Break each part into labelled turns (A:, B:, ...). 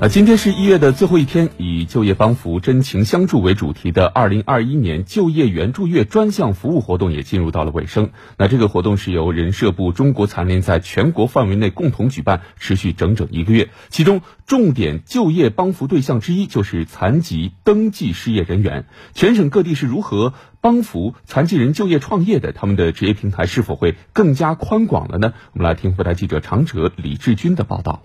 A: 啊，今天是一月的最后一天，以就业帮扶、真情相助为主题的二零二一年就业援助月专项服务活动也进入到了尾声。那这个活动是由人社部中国残联在全国范围内共同举办，持续整整一个月。其中重点就业帮扶对象之一就是残疾登记失业人员。全省各地是如何帮扶残疾人就业创业的？他们的职业平台是否会更加宽广了呢？我们来听副台记者长哲李志军的报道。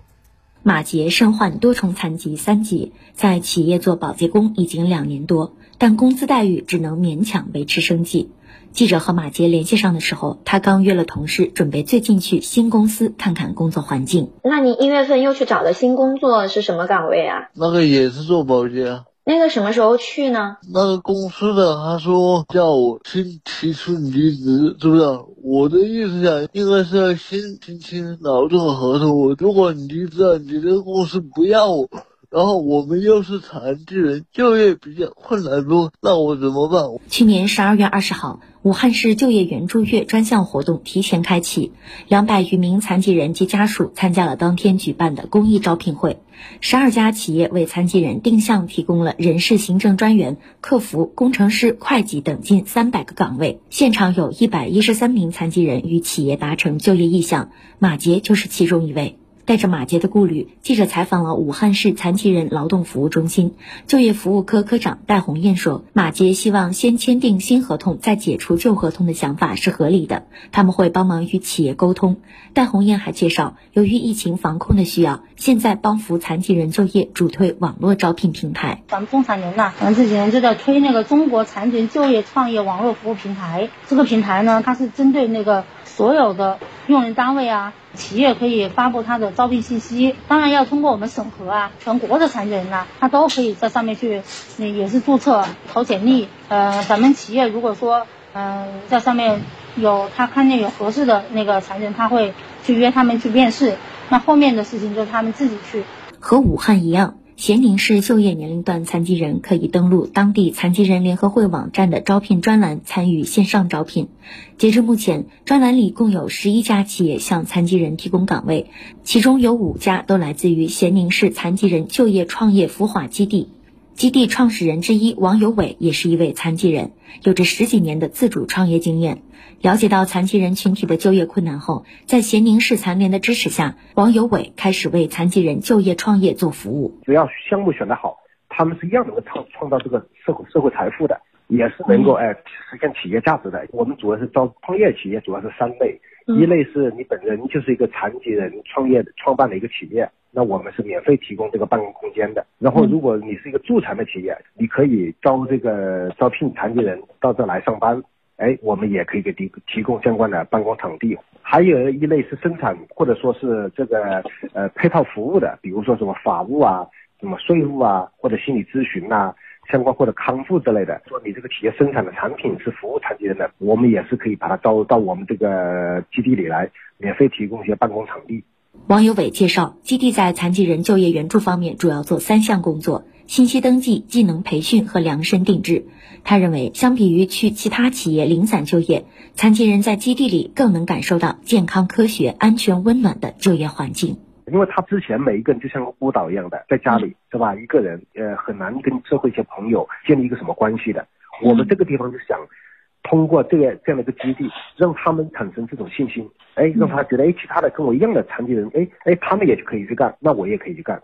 B: 马杰身患多重残疾三级，在企业做保洁工已经两年多，但工资待遇只能勉强维持生计。记者和马杰联系上的时候，他刚约了同事，准备最近去新公司看看工作环境。
C: 那你一月份又去找的新工作是什么岗位啊？
D: 那个也是做保洁。
C: 那个什么时候去呢？
D: 那个公司的他说叫我先提出离职，是不是？我的意思讲，应该是要先签签劳动合同。如果你离职了，你这个公司不要我。然后我们又是残疾人，就业比较困难，不？那我怎么办？
B: 去年十二月二十号，武汉市就业援助月专项活动提前开启，两百余名残疾人及家属参加了当天举办的公益招聘会。十二家企业为残疾人定向提供了人事行政专员、客服、工程师、会计等近三百个岗位，现场有一百一十三名残疾人与企业达成就业意向，马杰就是其中一位。带着马杰的顾虑，记者采访了武汉市残疾人劳动服务中心就业服务科科长戴红艳说：“马杰希望先签订新合同，再解除旧合同的想法是合理的，他们会帮忙与企业沟通。”戴红艳还介绍，由于疫情防控的需要，现在帮扶残疾人就业主推网络招聘平台。
E: 咱们中残联呢，咱们这几年就在推那个中国残疾人就业创业网络服务平台。这个平台呢，它是针对那个所有的用人单位啊。企业可以发布他的招聘信息，当然要通过我们审核啊。全国的残疾人呢，他都可以在上面去，那也是注册投简历。呃，咱们企业如果说，嗯，在上面有他看见有合适的那个残疾人，他会去约他们去面试。那后面的事情就是他们自己去。
B: 和武汉一样。咸宁市就业年龄段残疾人可以登录当地残疾人联合会网站的招聘专栏参与线上招聘。截至目前，专栏里共有十一家企业向残疾人提供岗位，其中有五家都来自于咸宁市残疾人就业创业孵化基地。基地创始人之一王有伟也是一位残疾人，有着十几年的自主创业经验。了解到残疾人群体的就业困难后，在咸宁市残联的支持下，王有伟开始为残疾人就业创业做服务。
F: 只要项目选得好，他们是一样能够创创造这个社会社会财富的，也是能够哎实现企业价值的。我们主要是招创业企业，主要是三类。一类是你本人就是一个残疾人创业创办的一个企业，那我们是免费提供这个办公空间的。然后如果你是一个助残的企业，你可以招这个招聘残疾人到这来上班，哎，我们也可以给提提供相关的办公场地。还有一类是生产或者说是这个呃配套服务的，比如说什么法务啊、什么税务啊或者心理咨询呐。相关或者康复之类的，说你这个企业生产的产品是服务残疾人的，我们也是可以把它招到我们这个基地里来，免费提供一些办公场地。
B: 王有伟介绍，基地在残疾人就业援助方面主要做三项工作：信息登记、技能培训和量身定制。他认为，相比于去其他企业零散就业，残疾人在基地里更能感受到健康、科学、安全、温暖的就业环境。
F: 因为他之前每一个人就像个孤岛一样的，在家里是吧？一个人呃很难跟社会一些朋友建立一个什么关系的。我们这个地方就想通过这个这样的一个基地，让他们产生这种信心，哎，让他觉得哎，其他的跟我一样的残疾人，哎哎，他们也可以去干，那我也可以去干。